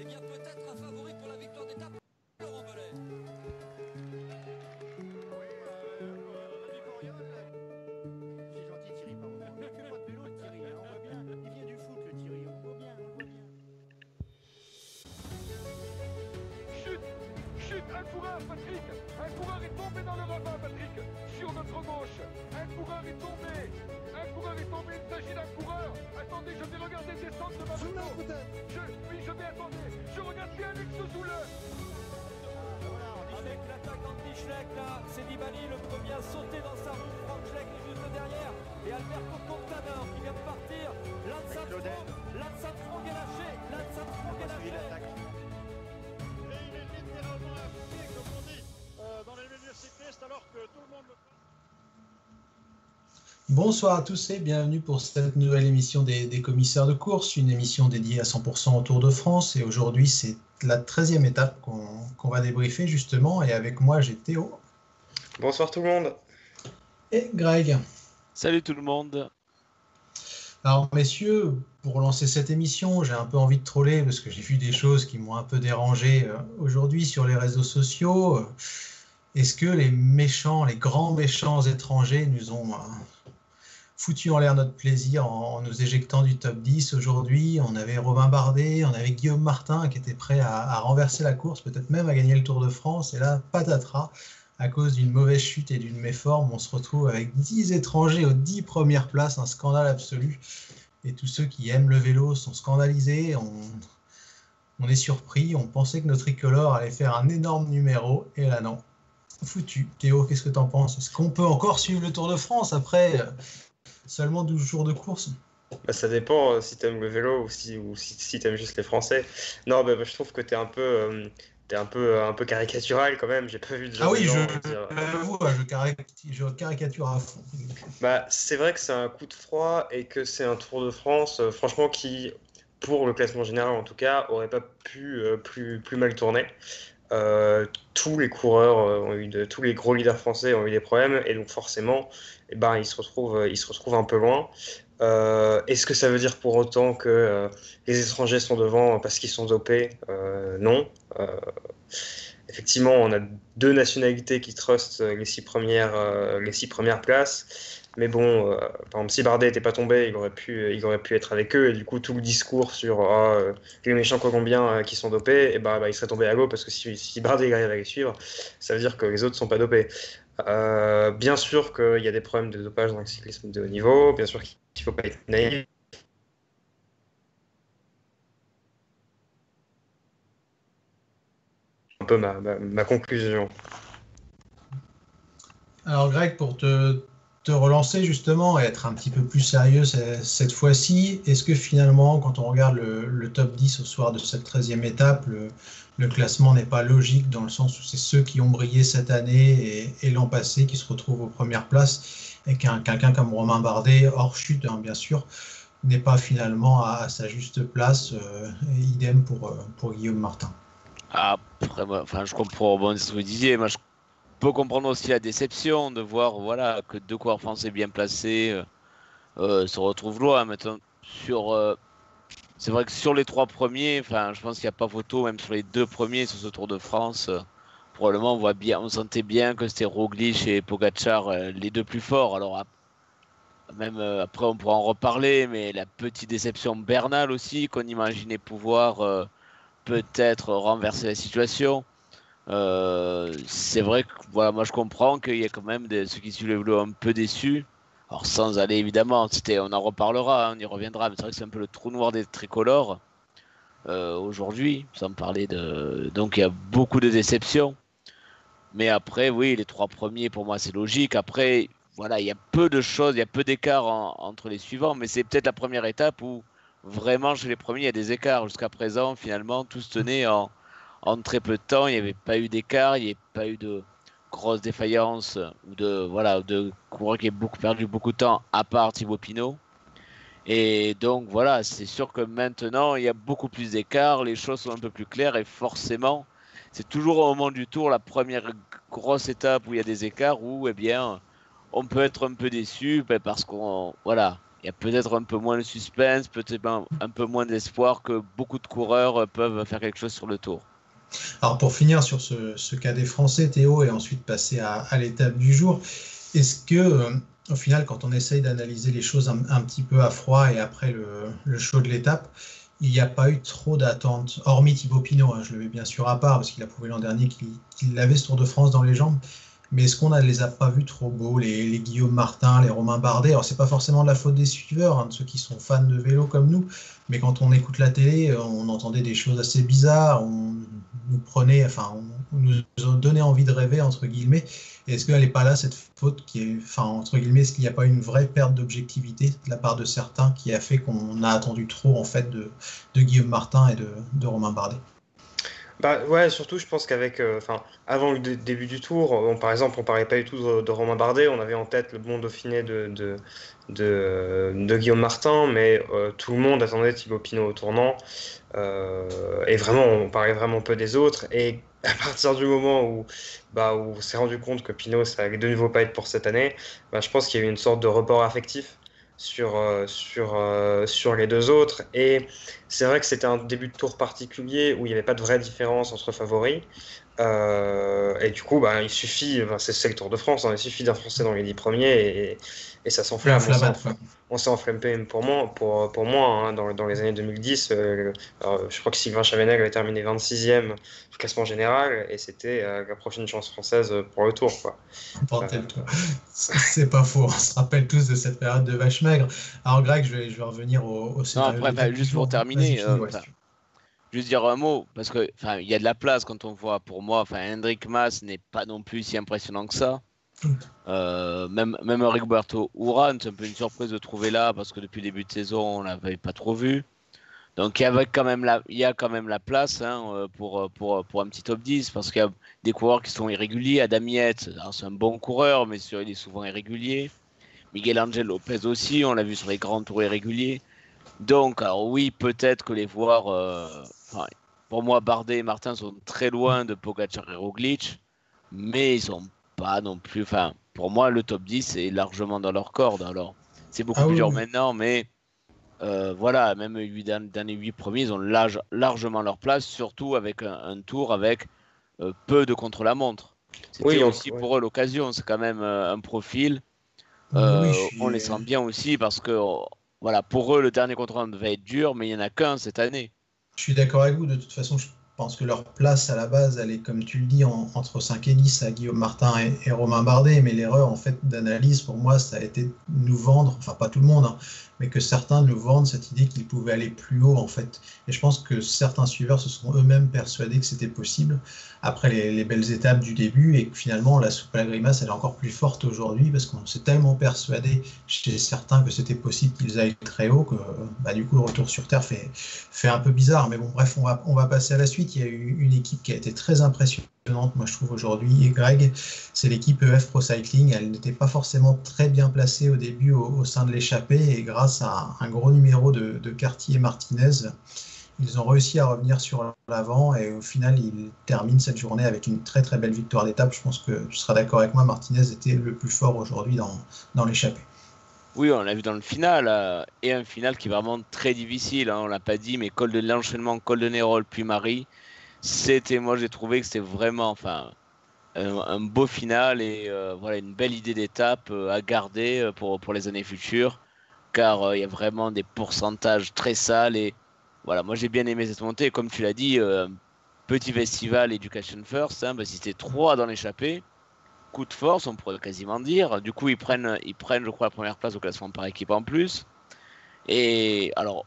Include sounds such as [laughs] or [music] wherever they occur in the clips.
Eh bien, peut-être un favori pour la victoire d'étape, Laurent Belay. C'est gentil Thierry, pardon. Il fait pas de vélo Thierry, hein, on voit bien. Il vient du foot le Thierry, on voit bien, on voit bien. Chute Chute Un coureur, Patrick Un coureur est tombé dans le ravin, Patrick Sur notre gauche Un coureur est tombé Un coureur est tombé, il s'agit d'un coureur Attendez, je vais regarder descendre de ma moto Je, oui, je vais attendre Je regarde bien Alex Zoule Avec l'attaque d'Anti-Schleck, là, c'est Nibali, le premier à sauter dans sa roue. Franck Schleck est juste derrière. Et Alberto Contador Bonsoir à tous et bienvenue pour cette nouvelle émission des, des commissaires de course, une émission dédiée à 100% au Tour de France. Et aujourd'hui, c'est la 13e étape qu'on va débriefer justement. Et avec moi, j'ai Théo Bonsoir tout le monde. et Greg. Salut tout le monde. Alors, messieurs, pour lancer cette émission, j'ai un peu envie de troller parce que j'ai vu des choses qui m'ont un peu dérangé euh, aujourd'hui sur les réseaux sociaux. Est-ce que les méchants, les grands méchants étrangers nous ont euh, foutu en l'air notre plaisir en, nous éjectant du top 10 aujourd'hui On avait Robin Bardet, on avait Guillaume Martin qui était prêt à, renverser la course, peut-être même à gagner le Tour de France. Et là, patatras, à cause d'une mauvaise chute et d'une méforme, on se retrouve avec 10 étrangers aux 10 premières places, un scandale absolu. Et tous ceux qui aiment le vélo sont scandalisés. On, est surpris. On pensait que notre tricolore allait faire un énorme numéro. Et là, non. Foutu. Théo, qu'est-ce que tu en penses? Est-ce qu'on peut encore suivre le Tour de France après euh, seulement 12 jours de course Bah, ça dépend euh, si t'aimes le vélo ou si, ou si, si t'aimes juste les Français. Non, bah, bah, je trouve que t'es un peu, euh, t'es un peu, un peu caricatural quand même. J'ai pas vu de Ah oui, gens je, dire- je, je caricature à fond. Bah, c'est vrai que c'est un coup de froid et que c'est un Tour de France, euh, franchement, qui, pour le classement général en tout cas, aurait pas pu euh, plus, plus mal tourner. Euh, tous les coureurs euh, tous les gros leaders français ont eu des problèmes et donc forcément, eh ben, ils se retrouvent, euh, ils se retrouvent un peu loin. Est-ce que ça veut dire pour autant que les étrangers sont devant parce qu'ils sont dopés? Non. Effectivement, on a deux nationalités qui trustent les six premières places. Mais bon, euh, par exemple, si Bardet n'était pas tombé, il aurait pu, il aurait pu être avec eux. Et du coup, tout le discours sur ah, euh, les méchants colombiens euh, qui sont dopés, et bah, bah, il serait tombé à l'eau parce que si, si Bardet arrive à les suivre, ça veut dire que les autres sont pas dopés. Euh, bien sûr qu'il y a des problèmes de dopage dans le cyclisme de haut niveau. Bien sûr qu'il ne faut pas être naïf. Un peu ma conclusion. Alors Greg, pour te, te relancer justement et être un petit peu plus sérieux ce- cette fois-ci, est-ce que finalement, quand on regarde le, top 10 au soir de cette 13e étape, le, classement n'est pas logique dans le sens où c'est ceux qui ont brillé cette année et, et l'an passé qui se retrouvent aux premières places et qu'un quelqu'un comme Romain Bardet, hors chute hein, bien sûr, n'est pas finalement à, sa juste place, euh, idem pour, euh, pour Guillaume Martin. Après, moi, enfin, je comprends bon, ce que vous disiez. Moi, je peux comprendre aussi la déception de voir voilà, que deux coureurs français bien placés euh, euh, se retrouvent loin. Maintenant, sur, euh, c'est vrai que sur les trois premiers, je pense qu'il n'y a pas photo, même sur les deux premiers sur ce Tour de France. probablement, on voit bien, on sentait bien que c'était Roglic et Pogacar les deux plus forts. Alors, même après, on pourra en reparler, mais la petite déception Bernal aussi, qu'on imaginait pouvoir. peut-être renverser la situation. Euh, c'est vrai que voilà, moi je comprends qu'il y a quand même ceux qui suivent le un peu déçus. Alors sans aller évidemment, on en reparlera, hein, on y reviendra, mais c'est vrai que c'est un peu le trou noir des tricolores euh, aujourd'hui, sans parler de. Donc il y a beaucoup de déceptions. Mais après, oui, les trois premiers pour moi c'est logique. Après, voilà, il y a peu de choses, il y a peu d'écart en- entre les suivants, mais c'est peut-être la première étape où vraiment chez les premiers il y a des écarts. Jusqu'à présent, finalement, tout se tenait en, en très peu de temps. Il n'y avait pas eu d'écart, il n'y avait pas eu de grosses défaillances ou de voilà de coureurs qui aient beaucoup perdu beaucoup de temps, à part Thibaut Pinot. Et donc voilà, c'est sûr que maintenant il y a beaucoup plus d'écart, les choses sont un peu plus claires et forcément, c'est toujours au moment du tour la première grosse étape où il y a des écarts où eh bien on peut être un peu déçu ben, parce qu'on voilà il y a peut-être un peu moins de suspense, peut-être un peu moins d'espoir que beaucoup de coureurs peuvent faire quelque chose sur le tour. Alors pour finir sur ce, cas des Français, Théo, et ensuite passer à, l'étape du jour, est-ce que euh, au final, quand on essaye d'analyser les choses un, petit peu à froid et après le, le show de l'étape, il n'y a pas eu trop d'attentes, hormis Thibaut Pinot, hein, je le mets bien sûr à part parce qu'il a prouvé l'an dernier qu'il qu avait ce Tour de France dans les jambes. Mais est-ce qu'on ne les a pas vus trop beaux, les, Guillaume Martin, les Romain Bardet? Alors, c'est pas forcément de la faute des suiveurs, hein, de ceux qui sont fans de vélo comme nous, mais quand on écoute la télé, on entendait des choses assez bizarres, on nous prenait, enfin, nous donnait envie de rêver, entre guillemets. Est-ce qu'elle n'est pas là, cette faute qui est, enfin, entre guillemets, est-ce qu'il n'y a pas une vraie perte d'objectivité de la part de certains qui a fait qu'on a attendu trop, en fait, de, Guillaume Martin et de Romain Bardet? Ouais, surtout je pense qu'avec, euh, avant le début du tour, par exemple, on parlait pas du tout de, Romain Bardet, on avait en tête le bon Dauphiné de, Guillaume Martin, mais euh, tout le monde attendait Thibaut Pinot au tournant, euh, et vraiment, on parlait vraiment peu des autres, et [laughs] à partir du moment où, bah, on s'est rendu compte que Pinot, ça allait de nouveau pas être pour cette année, bah, je pense qu'il y a eu une sorte de report affectif sur, euh, euh, sur les deux autres. Et c'est vrai que c'était un début de tour particulier où il n'y avait pas de vraie différence entre favoris. Euh, et du coup, bah, il suffit, enfin, c'est le Tour de France, hein, il suffit d'un Français dans les 10 premiers et, et ça s'enflamme. On s'est enflammé pour moi, pour, pour moi hein, dans, dans, les années 2010. Euh, alors, je crois que Sylvain Chavanel avait terminé 26e du classement général et c'était euh, la prochaine chance française pour le Tour. C'est pas faux, on se rappelle tous de cette période de vache maigre. Alors, Greg, je vais, je vais revenir au, au non, après, bah, juste pour terminer. Euh, juste dire un mot, parce qu'il y a de la place quand on voit, pour moi, enfin, Hendrik Mas n'est pas non plus si impressionnant que ça. Euh, même, même Rigoberto Urán, c'est un peu une surprise de trouver là, parce que depuis le début de saison, on l'avait pas trop vu. Donc il y, avait quand même la, il y a quand même la place hein, euh, pour, pour, pour un petit top 10, parce qu'il y a des coureurs qui sont irréguliers. Adam Yates, c'est un bon coureur, mais sur, il est souvent irrégulier. Miguel Angel Lopez aussi, on l'a vu sur les grands tours irréguliers. Donc, alors oui, peut-être que les voir, euh, enfin, pour moi, Bardet et Martin sont très loin de Pogacar et Roglic, mais ils sont pas non plus. Enfin, pour moi, le top 10 est largement dans leur corde. Alors, c'est beaucoup ah, plus oui, dur oui. maintenant, mais euh, voilà, même dans les 8 premiers, ils ont large, largement leur place, surtout avec un, un tour avec euh, peu de contre-la-montre. C'était oui, aussi ouais. pour eux l'occasion, c'est quand même euh, un profil. Suis... On les sent bien aussi parce que voilà, pour eux, le dernier contre devait être dur, mais il n'y en a qu'un cette année. Je suis d'accord avec vous. De toute façon, je pense que leur place à la base, elle est, comme tu le dis, en, entre 5 et 10 à Guillaume Martin et, et Romain Bardet. Mais l'erreur, en fait, d'analyse, pour moi, ça a été de nous vendre, enfin, pas tout le monde, hein, mais que certains nous vendent cette idée qu'ils pouvaient aller plus haut, en fait. Et je pense que certains suiveurs se sont eux-mêmes persuadés que c'était possible après les, les, belles étapes du début et que finalement, la soupe à la grimace, elle est encore plus forte aujourd'hui parce qu'on s'est tellement persuadé chez certains que c'était possible qu'ils aillent très haut que, bah, du coup, le retour sur Terre fait, fait un peu bizarre. Mais bon, bref, on va, on va passer à la suite. Il y a eu une équipe qui a été très impressionnante, moi je trouve aujourd'hui, et Greg, c'est l'équipe EF Pro Cycling. Elle n'était pas forcément très bien placée au début au, sein de l'échappée, et grâce à un gros numéro de, de Cartier Martinez, ils ont réussi à revenir sur l'avant, et au final, ils terminent cette journée avec une très très belle victoire d'étape. Je pense que tu seras d'accord avec moi, Martinez était le plus fort aujourd'hui dans, dans l'échappée. Oui, on l'a vu dans le final, euh, et un final qui est vraiment très difficile. Hein, on l'a pas dit, mais col de l'enchaînement, col de Nérol, puis Marie, c'était, moi j'ai trouvé que c'était vraiment, enfin, un, beau final et euh, voilà une belle idée d'étape euh, à garder pour, pour les années futures, car il y a vraiment des pourcentages très sales et voilà, moi j'ai bien aimé cette montée. Comme tu l'as dit, petit festival Education First, hein, bah, c'était trois dans l'échappée coup de force, on pourrait quasiment dire. Du coup, ils prennent, ils prennent, je crois, la première place au classement par équipe en plus. Et alors,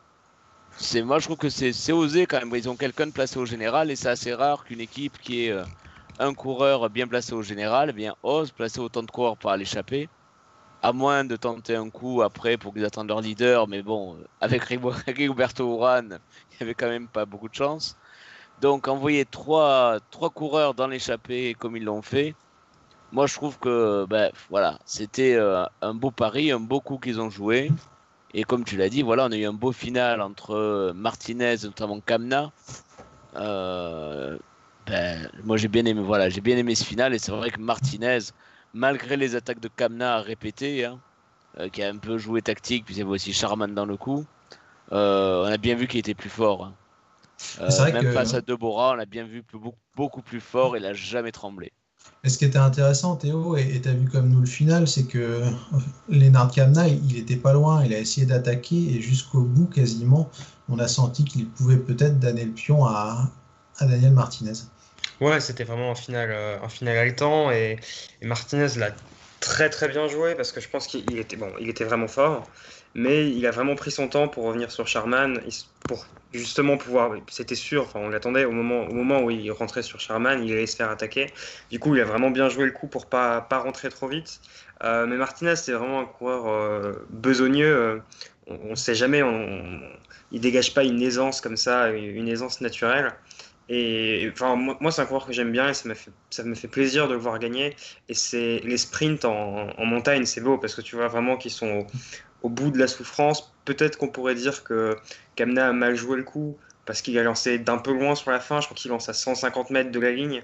c'est moi, je trouve que c'est osé quand même. Ils ont quelqu'un de placé au général et c'est assez rare qu'une équipe qui est euh, un coureur bien placé au général, eh bien ose placer autant de coureurs par l'échapper. À moins de tenter un coup après pour qu'ils attendent leur leader, mais bon, euh, avec [laughs] Rigoberto Urán, il n'y avait quand même pas beaucoup de chance. Donc envoyer trois, trois coureurs dans l'échappée comme ils l'ont fait, moi je trouve que ben, voilà, c'était euh, un beau pari, un beau coup qu'ils ont joué. Et comme tu l'as dit, voilà, on a eu un beau final entre euh, Martinez, notamment Kamna. Euh, ben, moi j'ai bien aimé, voilà, j'ai bien aimé ce final et c'est vrai que Martinez, malgré les attaques de Kamna à répéter, hein, euh, qui a un peu joué tactique, puis il y avait aussi Charman dans le coup. Euh, on a bien vu qu'il était plus fort. hein. Même que- face à Deborah, on a bien vu plus- beaucoup, beaucoup plus fort. Il a jamais tremblé. Et ce qui était intéressant, Théo, et tu vu comme nous le final, c'est que Lennart Kamna, il était pas loin, il a essayé d'attaquer, et jusqu'au bout, quasiment, on a senti qu'il pouvait peut-être donner le pion à, Daniel Martinez. Ouais, c'était vraiment un final, euh, un final haletant et, et Martinez l'a très très bien joué parce que je pense qu'il il était bon, était vraiment fort, mais il a vraiment pris son temps pour revenir sur Charman pour justement pouvoir. C'était sûr, enfin on l'attendait au moment, au moment où il rentrait sur Charman, il allait se faire attaquer. Du coup, il a vraiment bien joué le coup pour pas pas rentrer trop vite. Euh, mais Martinez, c'est vraiment un coureur euh, besogneux. euh, on ne sait jamais, on, on- il dégage pas une aisance comme ça, une aisance naturelle. Et enfin, moi, c'est un coureur que j'aime bien et ça me fait, ça me fait plaisir de le voir gagner. Et c'est les sprints en montagne, c'est beau parce que tu vois vraiment qu'ils sont au, bout de la souffrance. Peut-être qu'on pourrait dire que Kamna a mal joué le coup parce qu'il a lancé d'un peu loin sur la fin. Je crois qu'il lance à 150 mètres de la ligne.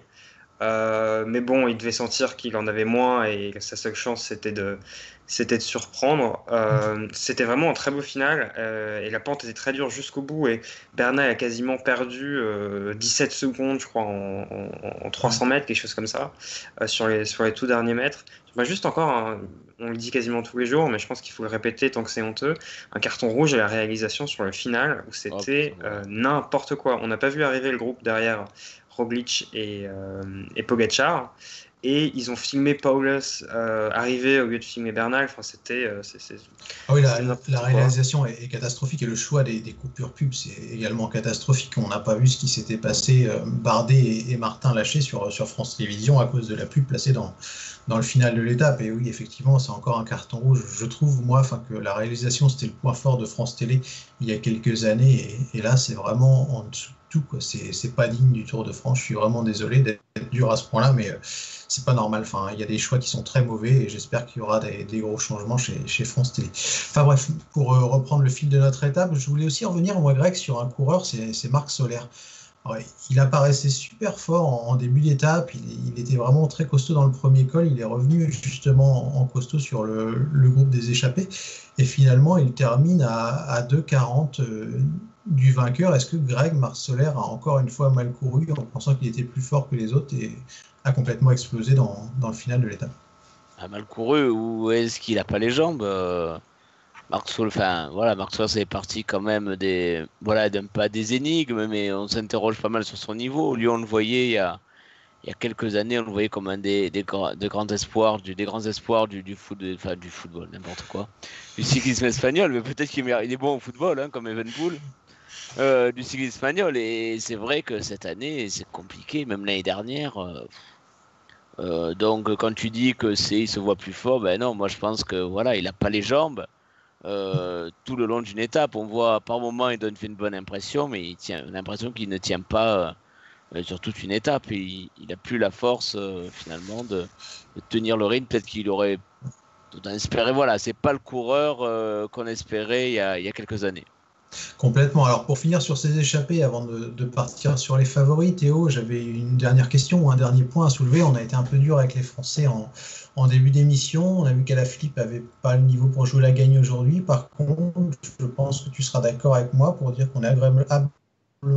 Euh, mais bon, il devait sentir qu'il en avait moins et sa seule chance c'était de, c'était de surprendre. Euh, c'était vraiment un très beau final euh, et la pente était très dure jusqu'au bout et Bernal a quasiment perdu euh, 17 secondes, je crois, en, en- en 300 mètres, quelque chose comme ça, euh, sur, les, sur les tout derniers mètres. Bah, juste encore, un- on le dit quasiment tous les jours, mais je pense qu'il faut le répéter tant que c'est honteux, un carton rouge à la réalisation sur le final où c'était ouais. euh, n'importe quoi. On n'a pas vu arriver le groupe derrière Roglic et, et Pogacar. Et ils ont filmé Paulus euh, arriver au lieu de filmer Bernal. Enfin, c'était. euh, Ah oui, la, réalisation est, est catastrophique et le choix des, des coupures pub, c'est également catastrophique. On n'a pas vu ce qui s'était passé. euh, Bardet et, et Martin lâchés sur, sur France Télévisions à cause de la pub placée dans, dans le final de l'étape. Et oui, effectivement, c'est encore un carton rouge. Je trouve, moi, que la réalisation, c'était le point fort de France Télé il y a quelques années. Et, et là, c'est vraiment en dessous de C'est pas digne du Tour de France. Je suis vraiment désolé d'être dur à ce point-là, mais euh, c'est pas normal. Enfin, il y a des choix qui sont très mauvais et j'espère qu'il y aura des, gros changements chez, France Télé. Enfin bref, pour euh, reprendre le fil de notre étape, je voulais aussi revenir, moi, Greg, sur un coureur, c'est Marc Solaire. Alors, il apparaissait super fort en, début d'étape, il, était vraiment très costaud dans le premier col, il est revenu justement en, costaud sur le, groupe des échappés, et finalement il termine à, à 2,40 euh, du vainqueur. Est-ce que Greg Marc Solaire a encore une fois mal couru en pensant qu'il était plus fort que les autres et a complètement explosé dans, dans le final de l'étape? A mal couru ou est-ce qu'il a pas les jambes euh, Marc Sol, enfin voilà, c'est parti quand même des voilà pas des énigmes, mais on s'interroge pas mal sur son niveau. Lui on le voyait il y a il y a quelques années, on le voyait comme un des, des, des grands espoirs, du, des grands espoirs du, du, foot, enfin, du football, n'importe quoi, du cyclisme espagnol. Mais peut-être qu'il est, il est bon au football, hein, comme Evenpool, euh, du cyclisme espagnol. Et c'est vrai que cette année, c'est compliqué, même l'année dernière. euh, euh, donc quand tu dis que c'est se voit plus fort, ben non, moi je pense que voilà, il a pas les jambes. Tout le long d'une étape, on voit par moment il donne une bonne impression, mais il tient l'impression qu'il ne tient pas sur toute une étape. Il, il a plus la force finalement de, tenir le rythme. Peut-être qu'il aurait tout espéré. Voilà, c'est pas le coureur qu'on espérait il y, a, il y a quelques années. Complètement. Alors pour finir sur ces échappées, avant de, partir sur les favoris, Théo, j'avais une dernière question ou un dernier point à soulever. On a été un peu dur avec les Français en, début d'émission. On a vu qu'Alaphilippe avait pas le niveau pour jouer la gagne aujourd'hui. Par contre, je pense que tu seras d'accord avec moi pour dire qu'on est agréablement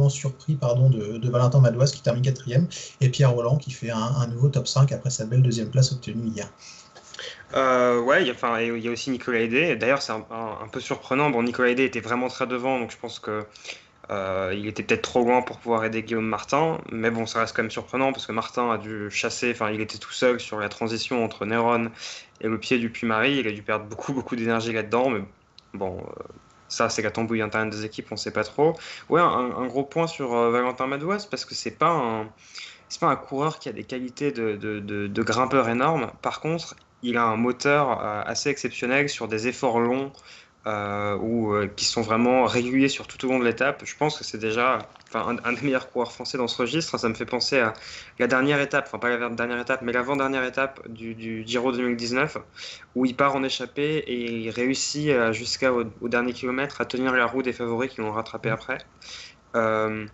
surpris pardon, de, de, Valentin Madouas qui termine quatrième et Pierre Roland qui fait un, un, nouveau top 5 après sa belle deuxième place obtenue hier. Euh, ouais, il y, a, aussi Nicolas Hédé. D'ailleurs, c'est un, peu surprenant. Bon, Nicolas Hédé était vraiment très devant, donc je pense que euh, il était peut-être trop loin pour pouvoir aider Guillaume Martin. Mais bon, ça reste quand même surprenant parce que Martin a dû chasser. Enfin, il était tout seul sur la transition entre Néron et le pied du Puy-Marie. Il a dû perdre beaucoup, beaucoup d'énergie là-dedans. Mais bon, euh, ça, c'est la tambouille interne des équipes, on sait pas trop. Ouais, un, gros point sur euh, Valentin Madouas parce que c'est pas un. Pas un coureur qui a des qualités de, de grimpeur énormes. Par contre, il a un moteur euh, assez exceptionnel sur des efforts longs euh, ou euh, qui sont vraiment réguliers sur tout au long de l'étape. Je pense que c'est déjà un, un, des meilleurs coureurs français dans ce registre. Ça me fait penser à la dernière étape, enfin pas la dernière étape, mais l'avant-dernière étape du, du, Giro 2019 où il part en échappée et il réussit jusqu'au au dernier kilomètre à tenir la roue des favoris qui l'ont rattrapé après. Euh,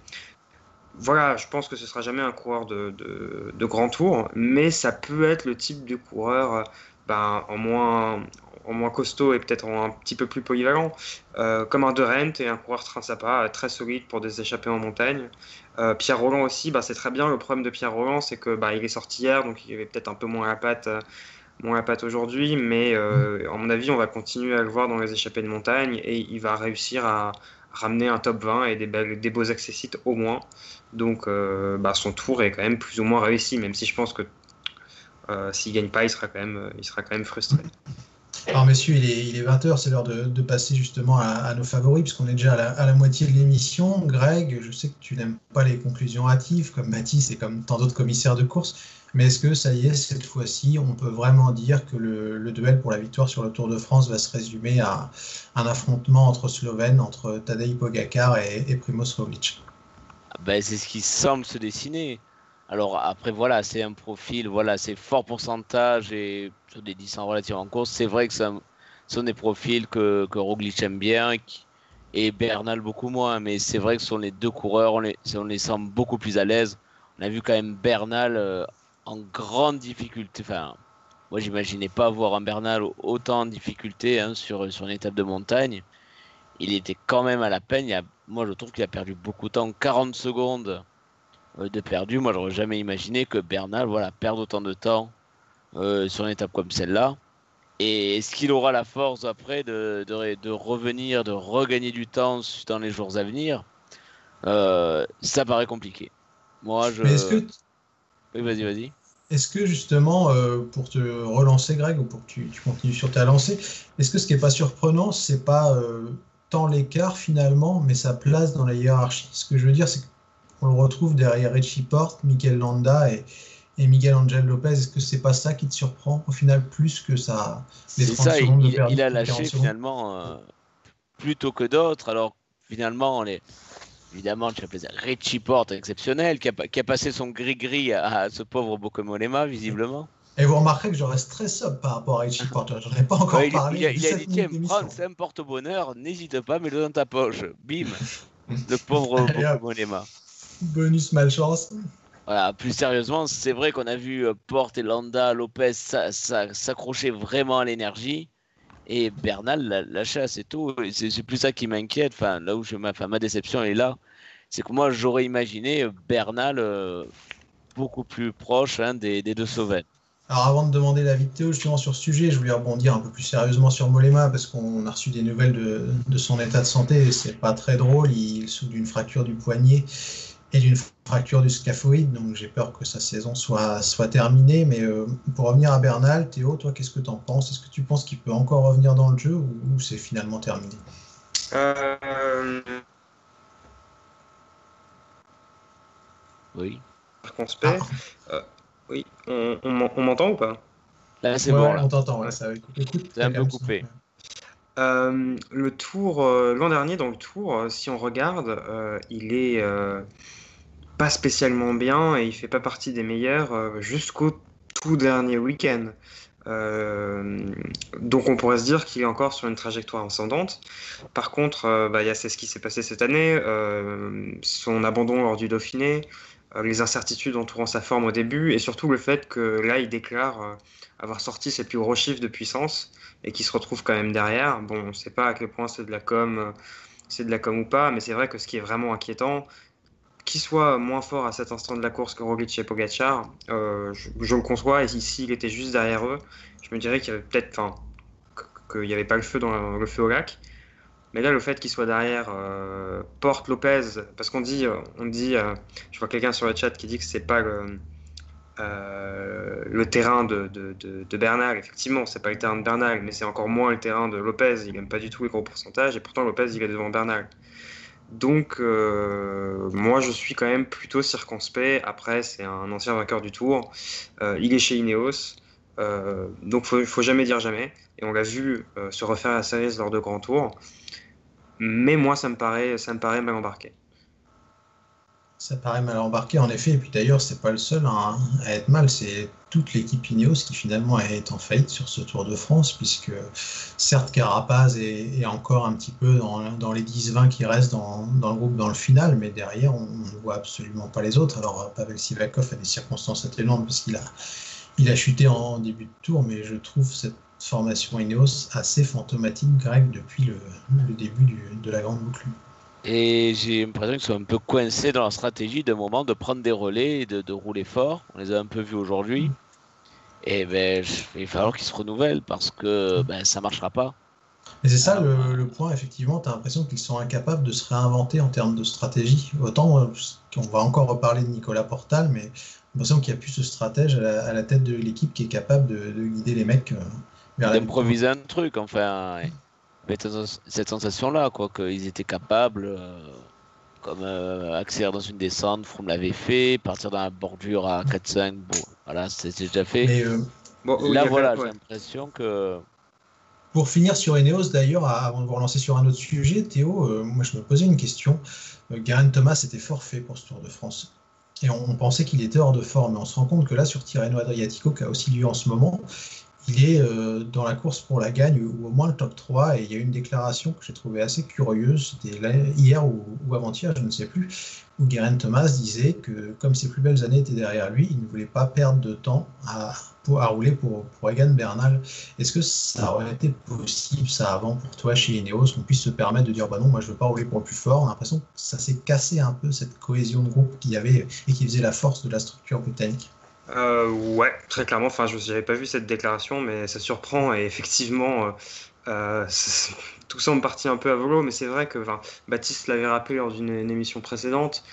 voilà, je pense que ce sera jamais un coureur de, de, de, grand tour, mais ça peut être le type de coureur ben, en moins en moins costaud et peut-être un petit peu plus polyvalent, euh, comme un De Rent et un coureur Trinsapa très solide pour des échappées en montagne. Euh, Pierre Roland aussi, bah, c'est très bien. Le problème de Pierre Roland, c'est que il est sorti hier, donc il avait peut-être un peu moins la patte, moins la patte aujourd'hui, mais à mon avis, on va continuer à le voir dans les échappées de montagne et il va réussir à, ramener un top 20 et des, des beaux accessites au moins. Donc bah, son tour est quand même plus ou moins réussi, même si je pense que euh, s'il gagne pas, il sera quand même, euh, il sera quand même frustré. Alors messieurs, il est, il est 20h, c'est l'heure de, passer justement à, nos favoris, puisqu'on est déjà à la, moitié de l'émission. Greg, je sais que tu n'aimes pas les conclusions hâtives, comme Mathis et comme tant d'autres commissaires de course, mais est-ce que ça y est, cette fois-ci, on peut vraiment dire que le, duel pour la victoire sur le Tour de France va se résumer à un affrontement entre Slovènes, entre Tadej Pogacar et, et Primoz Roglic ben, C'est ce qui semble se dessiner. Alors après, voilà, c'est un profil, voilà, c'est fort pourcentage et sur des distances relatives en course. C'est vrai que ce sont des profils que, que Roglic aime bien et Bernal beaucoup moins. Mais c'est vrai que ce sont les deux coureurs, on les, on sent beaucoup plus à l'aise. On a vu quand même Bernal euh, en grande difficulté. Enfin, moi, j'imaginais pas voir un Bernal autant en difficulté hein, sur, sur une étape de montagne. Il était quand même à la peine. moi, je trouve qu'il a perdu beaucoup de temps. 40 secondes de perdu. Moi, j'aurais jamais imaginé que Bernal voilà, perde autant de temps euh, sur une étape comme celle-là. Et est-ce qu'il aura la force après de, de, revenir, de regagner du temps dans les jours à venir? Euh, Ça paraît compliqué. Moi, je. est-ce que Oui, vas-y, vas-y. Est-ce que justement, pour te relancer, Greg, ou pour que tu, continues sur ta lancée, est-ce que ce qui n'est pas surprenant, c'est pas tant l'écart finalement, mais sa place dans la hiérarchie? Ce que je veux dire, c'est que on le retrouve derrière Richie Porte, Mikel Landa et, Miguel Angel Lopez. Est-ce que c'est pas ça qui te surprend au final plus que ça les 30 ça, secondes il, il, a lâché finalement euh, plutôt que d'autres. Alors finalement, les, évidemment, tu plaisir. Richie Porte exceptionnel qui a, passé son gris-gris à, ce pauvre Bokomolema visiblement. Et vous remarquerez que je reste très sobre par rapport à Richie Porte. Je n'en ai pas encore parlé. Il, a, il a dit tiens, prends, c'est un porte-bonheur, n'hésite pas, mets-le dans ta poche. Bim [laughs] Le pauvre Bokomolema bonus malchance. Voilà, plus sérieusement, c'est vrai qu'on a vu euh, Porte et Landa, Lopez s'accrocher vraiment à l'énergie. Et Bernal lâché assez tôt. C'est plus ça qui m'inquiète. Enfin, là où je, ma, ma déception est là. C'est que moi, j'aurais imaginé Bernal euh, beaucoup plus proche hein, des, deux Slovènes. Alors avant de demander la vidéo justement sur ce sujet, je voulais rebondir un peu plus sérieusement sur Molema parce qu'on a reçu des nouvelles de, de son état de santé et c'est pas très drôle. Il souffre d'une fracture du poignet et d'une fracture du scaphoïde, donc j'ai peur que sa saison soit, soit terminée. Mais euh, pour revenir à Bernal, Théo, toi, qu'est-ce que tu en penses? Est-ce que tu penses qu'il peut encore revenir dans le jeu ou, c'est finalement terminé? Euh... Oui. Ah. Euh, oui, on, on, m'entend ou pas? Là, c'est bon. On t'entend, ça va C'est un peu coupé. Euh, le tour, euh, l'an dernier, dans le tour, euh, si on regarde, il est pas spécialement bien et il fait pas partie des meilleurs jusqu'au tout dernier week-end. donc on pourrait se dire qu'il est encore sur une trajectoire ascendante. Par contre, bah, c'est ce qui s'est passé cette année, son abandon lors du Dauphiné, les incertitudes entourant sa forme au début et surtout le fait que là il déclare avoir sorti ses plus gros chiffres de puissance et qui se retrouve quand même derrière. Bon, on sait pas à quel point c'est de la com, c'est de la com ou pas, mais c'est vrai que ce qui est vraiment inquiétant, qu'il soit moins fort à cet instant de la course que Roglic et Pogacar, euh, je, le conçois. Et s'il était juste derrière eux, je me dirais qu'il y avait peut-être, enfin, qu'il n'y avait pas le feu dans le, feu au lac. Mais là, le fait qu'il soit derrière euh, Porte Lopez, parce qu'on dit, on dit, euh, je vois quelqu'un sur le chat qui dit que c'est pas le, euh, le terrain de, de, Bernal, effectivement, c'est pas le terrain de Bernal, mais c'est encore moins le terrain de Lopez. Il n'aime pas du tout les gros pourcentages, et pourtant Lopez, il est devant Bernal. Donc, euh, moi, je suis quand même plutôt circonspect. Après, c'est un ancien vainqueur du Tour. Euh, il est chez Ineos. donc, il faut, faut jamais dire jamais. Et on l'a vu se refaire la série lors de grands tours. Mais moi, ça me paraît, ça me paraît mal embarqué. Ça paraît mal embarqué, en effet. Et puis d'ailleurs, c'est pas le seul à, être mal. C'est toute l'équipe Ineos qui finalement est en faillite sur ce Tour de France, puisque certes, Carapaz est, encore un petit peu dans, les 10-20 qui restent dans, le groupe dans le final, mais derrière, on ne voit absolument pas les autres. Alors, Pavel Sivakov a des circonstances atténuantes parce qu'il a, Il a chuté en début de tour, mais je trouve cette formation Ineos assez fantomatique, Greg, depuis le, début de la grande boucle. Et j'ai l'impression qu'ils sont un peu coincés dans leur stratégie de moment de prendre des relais et de, de rouler fort. On les a un peu vus aujourd'hui. Et ben, il va falloir qu'ils se renouvellent parce que ben, ça marchera pas. Et c'est ça le, le point, effectivement, tu as l'impression qu'ils sont incapables de se réinventer en termes de stratégie. Autant euh, qu'on va encore reparler de Nicolas Portal, mais j'ai l'impression qu'il n'y a plus ce stratège à la, à la tête de l'équipe qui est capable de, de guider les mecs euh, vers la D'improviser un truc, enfin. ouais. Avec cette- sensation-là, quoi, qu'ils étaient capables, euh, comme euh, accélérer dans une descente, Froome l'avait fait, partir dans la bordure à 4-5, bon, voilà, c'est déjà fait. Mais euh, Bon, Là, a voilà, j'ai l'impression que. Pour finir sur Ineos, d'ailleurs, avant de vous relancer sur un autre sujet, Théo, euh, moi je me posais une question. Euh, Geraint Thomas était forfait pour ce Tour de France. Et on, on pensait qu'il était hors de forme, mais on se rend compte que là, sur Tirreno Adriatico, qui a aussi lieu en ce moment, il est euh, dans la course pour la gagne, ou au moins le top 3. Et il y a une déclaration que j'ai trouvée assez curieuse, c'était hier ou, avant-hier, je ne sais plus, où Geraint Thomas disait que comme ses plus belles années étaient derrière lui, il ne voulait pas perdre de temps à rouler pour, pour Egan Bernal. Est-ce que ça aurait été possible, ça, avant, pour toi, chez Ineos, qu'on puisse se permettre de dire, bah non, moi, je veux pas rouler pour le plus fort On a l'impression que ça s'est cassé un peu, cette cohésion de groupe qu'il y avait et qui faisait la force de la structure britannique. Euh, ouais, très clairement. Enfin, je n'avais pas vu cette déclaration, mais ça surprend. Et effectivement, euh, euh, [laughs] tout semble parti un peu à volo. Mais c'est vrai que Baptiste l'avait rappelé lors d'une une émission précédente.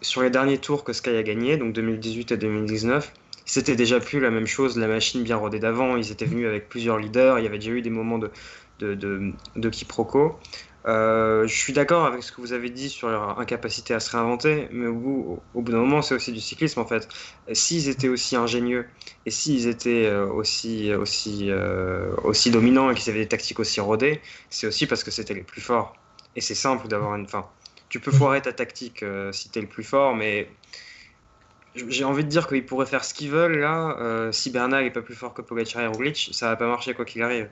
sur les derniers tours que Sky a gagné, donc 2018 et 2019, c'était déjà plus la même chose. La machine bien rodée d'avant. Ils étaient venus avec plusieurs leaders. Il y avait déjà eu des moments de, de, de, de quiproquo. Euh, je suis d'accord avec ce que vous avez dit sur leur incapacité à se réinventer, mais au bout, d'un moment, c'est aussi du cyclisme en fait. S'ils étaient aussi ingénieux et s'ils étaient euh, aussi, aussi, euh, aussi dominants et qu'ils avaient des tactiques aussi rodées, c'est aussi parce que c'était les plus forts. Et c'est simple d'avoir une fin. Tu peux foirer ta tactique si t'es le plus fort, mais j'ai envie de dire qu'ils pourraient faire ce qu'ils veulent là. Si Bernal est pas plus fort que Pogacar et Roglic, ça va pas marcher quoi qu'il arrive.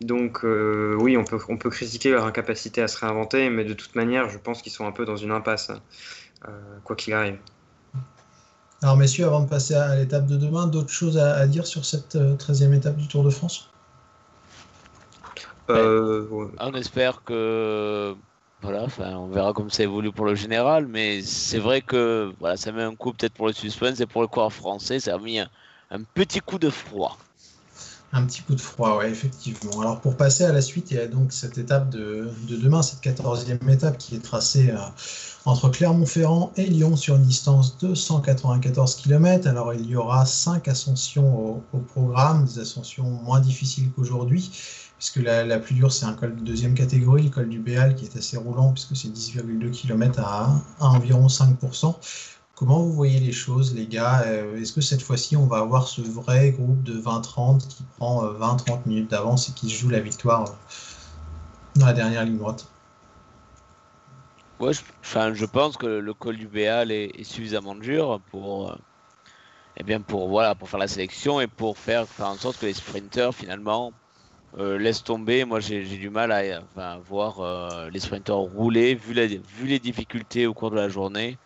Donc euh, oui, on peut, on peut critiquer leur incapacité à se réinventer, mais de toute manière, je pense qu'ils sont un peu dans une impasse, hein, euh, quoi qu'il arrive. Alors, messieurs, avant de passer à l'étape de demain, d'autres choses à, à dire sur cette euh, 13e étape du Tour de France? Euh, ouais. On espère que. Voilà, enfin, on verra comme ça évolue pour le général, mais c'est vrai que voilà, ça met un coup peut-être pour le suspense et pour le corps français, ça a mis un, un petit coup de froid. Un petit coup de froid, ouais, effectivement. Alors pour passer à la suite, il y a donc cette étape de, de demain, cette 14e étape qui est tracée euh, entre Clermont-Ferrand et Lyon sur une distance de 194 km. Alors il y aura 5 ascensions au, programme, des ascensions moins difficiles qu'aujourd'hui, puisque la, plus dure c'est un col de deuxième catégorie, le col du Béal qui est assez roulant, puisque c'est 10,2 km à environ 5%. Comment vous voyez les choses, les gars? Euh, Est-ce que cette fois-ci, on va avoir ce vrai groupe de 20-30 qui prend euh, 20-30 minutes d'avance et qui joue la victoire euh, dans la dernière ligne droite? Je, pense que le col du Béal est, suffisamment dur pour, euh, eh bien pour, voilà, pour faire la sélection et pour faire, en sorte que les sprinters finalement euh, laissent tomber. Moi, j'ai du mal à voir euh, les sprinters rouler vu les difficultés au cours de la journée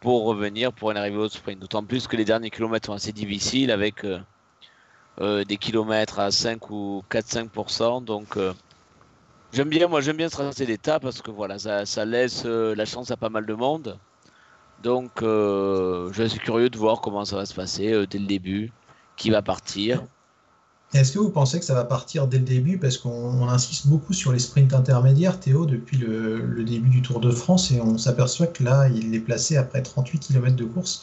pour revenir pour une arrivée au sprint. D'autant plus que les derniers kilomètres sont assez difficiles avec euh, euh, des kilomètres à 5 ou 4-5%. Donc, euh, j'aime bien, moi, j'aime bien tracer l'état parce que voilà, ça, laisse la chance à pas mal de monde. Donc, je suis curieux de voir comment ça va se passer dès le début, qui va partir. Est-ce que vous pensez que ça va partir dès le début? Parce qu'on on insiste beaucoup sur les sprints intermédiaires, Théo, depuis le, début du Tour de France, et on s'aperçoit que là, il est placé après 38 km de course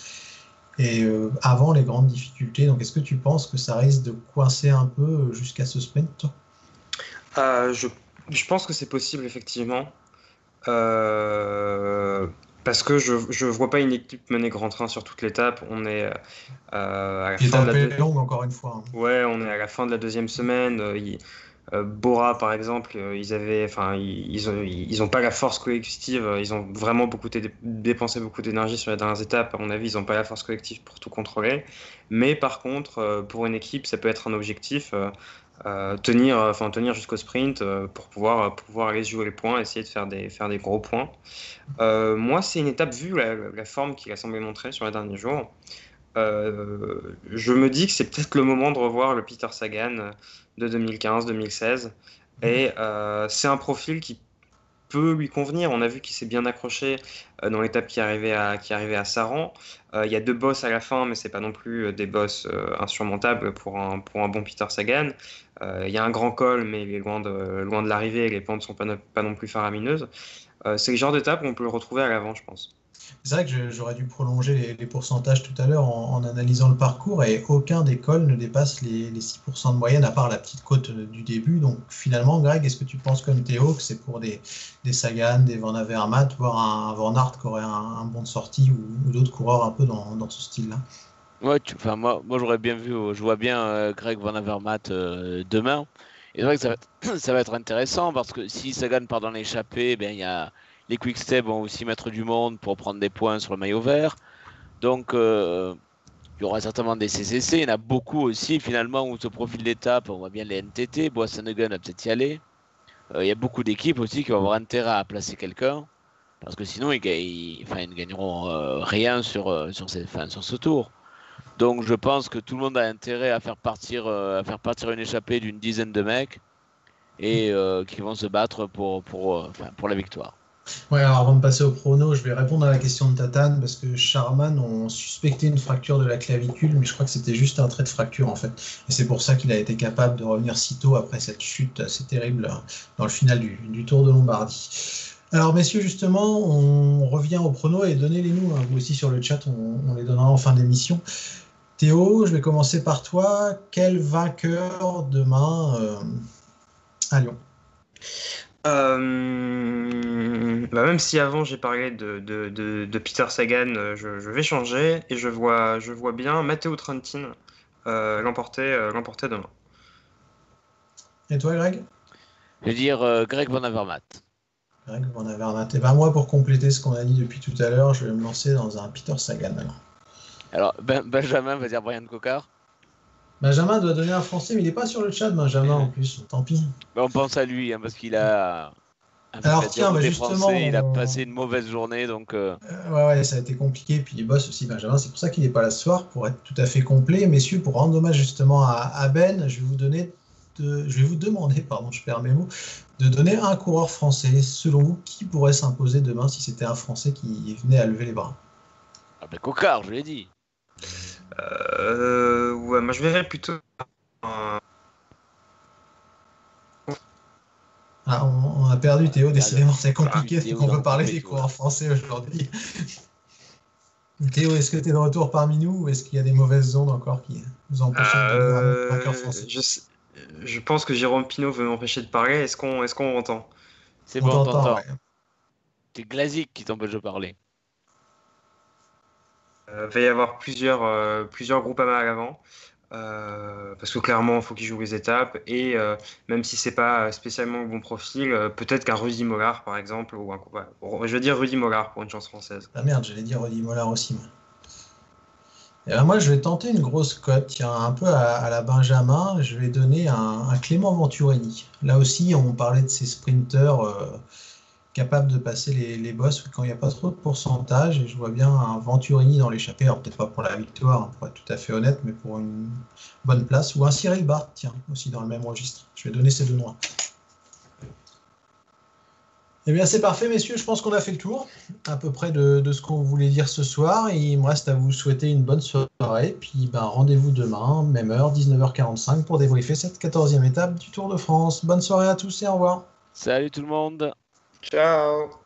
et euh, avant les grandes difficultés. Donc, est-ce que tu penses que ça risque de coincer un peu jusqu'à ce sprint Euh, je, je pense que c'est possible, effectivement. Euh, parce que je ne vois pas une équipe mener grand train sur toute l'étape. On est euh, à la est fin un de la peu deux- longue, encore une fois. hein. Ouais, on est à la fin de la deuxième semaine. euh, il- euh, Bora, par exemple, ils avaient, enfin, ils, ont, ils ont pas la force collective. Ils ont vraiment beaucoup dé- dépensé beaucoup d'énergie sur les dernières étapes. À mon avis, ils n'ont pas la force collective pour tout contrôler. Mais par contre, pour une équipe, ça peut être un objectif. Euh, tenir, euh, enfin, tenir jusqu'au sprint euh, pour pouvoir, pouvoir aller jouer les points, essayer de faire des, faire des gros points. Moi, c'est une étape, vu la, forme qu'il a semblé montrer sur les derniers jours, je me dis que c'est peut-être le moment de revoir le Peter Sagan de 2015-2016. Et c'est un profil qui peut lui convenir. On a vu qu'il s'est bien accroché euh, dans l'étape qui arrivait à, qui arrivait à Saran. Il y a deux bosses à la fin, mais c'est pas non plus des bosses insurmontables pour un, pour un bon Peter Sagan. Il y a un grand col, mais il est loin de, loin de. Les pentes sont pas, pas non plus faramineuses. c'est le genre d'étape où on peut le retrouver à l'avant, je pense. C'est vrai que j'aurais dû prolonger les, pourcentages tout à l'heure en, analysant le parcours et aucun des cols ne dépasse les, 6% de moyenne à part la petite côte du début. Donc finalement, Greg, est-ce que tu penses comme Théo que c'est pour des, des Sagan, des Van Avermaet, voire un, Van Aert qui aurait un, bon de sortie ou, d'autres coureurs un peu dans, ce style-là? Ouais, enfin, moi, moi j'aurais bien vu, je vois bien euh, Greg Van Avermaet euh, demain. Et c'est vrai que ça va, être, [clears throat] ça va, être, intéressant parce que si Sagan part dans l'échappée, ben, il y a les quick-step vont aussi mettre du monde pour prendre des points sur le maillot vert. Donc, euh, il y aura certainement des CCC. Il y en a beaucoup aussi, finalement, où ce profil d'étape, on voit bien les NTT. Boissanegun va peut-être y aller. Euh, il y a beaucoup d'équipes aussi qui vont avoir intérêt à placer quelqu'un. Parce que sinon, ils, ne gagneront euh, rien sur, ce tour. Donc, je pense que tout le monde a intérêt à faire partir, à faire partir une échappée d'une dizaine de mecs et qui vont se battre pour la victoire. Ouais, alors avant de passer au prono, je vais répondre à la question de Tatane parce que Charman ont suspecté une fracture de la clavicule, mais je crois que c'était juste un trait de fracture en fait. Et c'est pour ça qu'il a été capable de revenir si tôt après cette chute assez terrible dans le final du, Tour de Lombardie. Alors messieurs, justement, on revient au prono et donnez-les nous, hein. vous aussi sur le chat, on, les donnera en fin d'émission. Théo, je vais commencer par toi. Quel vainqueur demain euh, à Lyon? Euh, bah, même si avant j'ai parlé de, de, Peter Sagan, euh, je, vais changer et je vois, je vois bien Matteo Trentin euh, l'emporter, l'emporter demain. Et toi, Greg? Je vais dire Greg Van Avermaet. Greg Van Avermaet. Et ben moi, pour compléter ce qu'on a dit depuis tout à l'heure, je vais me lancer dans un Peter Sagan Alors, ben, Benjamin va dire Brian Cocard. Benjamin doit donner un français, mais il n'est pas sur le chat, Benjamin, en plus. Tant pis. on pense à lui, hein, parce qu'il a. Alors tiens, bah, justement, il a passé une mauvaise journée, donc. Euh, euh, ouais, ouais, ça a été compliqué. Puis il bosse aussi, Benjamin. C'est pour ça qu'il n'est pas là ce soir, pour être tout à fait complet. Messieurs, pour rendre hommage justement à, Ben, je vais vous donner, de... je vais vous demander, pardon, je perds mes mots, de donner un coureur français. Selon vous, qui pourrait s'imposer demain si c'était un Français qui venait à lever les bras? Ah ben Cocard, je l'ai dit. Euh, ouais, moi je verrais plutôt. Ah, on, a perdu Théo, décidément, c'est compliqué qu'on peut parler des coureurs français aujourd'hui. [laughs] Théo, est-ce que tu es de retour parmi nous ou est-ce qu'il y a des mauvaises ondes encore qui nous empêchent de euh, un français je, je, pense que Jérôme Pinot veut m'empêcher de parler. Est-ce qu'on est qu'on entend? C'est bon, on t'entend. C'est Glazik qui t'empêche de parler. Il euh, va y avoir plusieurs, euh, plusieurs groupes à l'avant. Euh, parce que clairement, il faut qu'il joue les étapes. Et même si c'est pas spécialement le bon profil, peut-être qu'un Rudy Mollard, par exemple, ou un, je vais dire Rudy Mollard pour une chance française. Ah merde, j'allais dire Rudy Mollard aussi. Moi. Et ben, moi, je vais tenter une grosse cote, tiens, un peu à, la Benjamin. Je vais donner un, un, Clément Venturini. Là aussi, on parlait de ces sprinteurs capable de passer les, boss quand il n'y a pas trop de pourcentage. Et je vois bien un Venturini dans l'échappée, alors peut-être pas pour la victoire, hein, pour être tout à fait honnête, mais pour une bonne place. Ou un Cyril Barth, tiens, aussi dans le même registre. Je vais donner ces deux noms. Eh bien, c'est parfait, messieurs. Je pense qu'on a fait le tour à peu près de, de ce qu'on voulait dire ce soir. il me reste à vous souhaiter une bonne soirée. Puis, ben, rendez-vous demain, même heure, 19h45, pour débriefer cette 14e étape du Tour de France. Bonne soirée à tous et au revoir. Salut tout le monde. Tchau.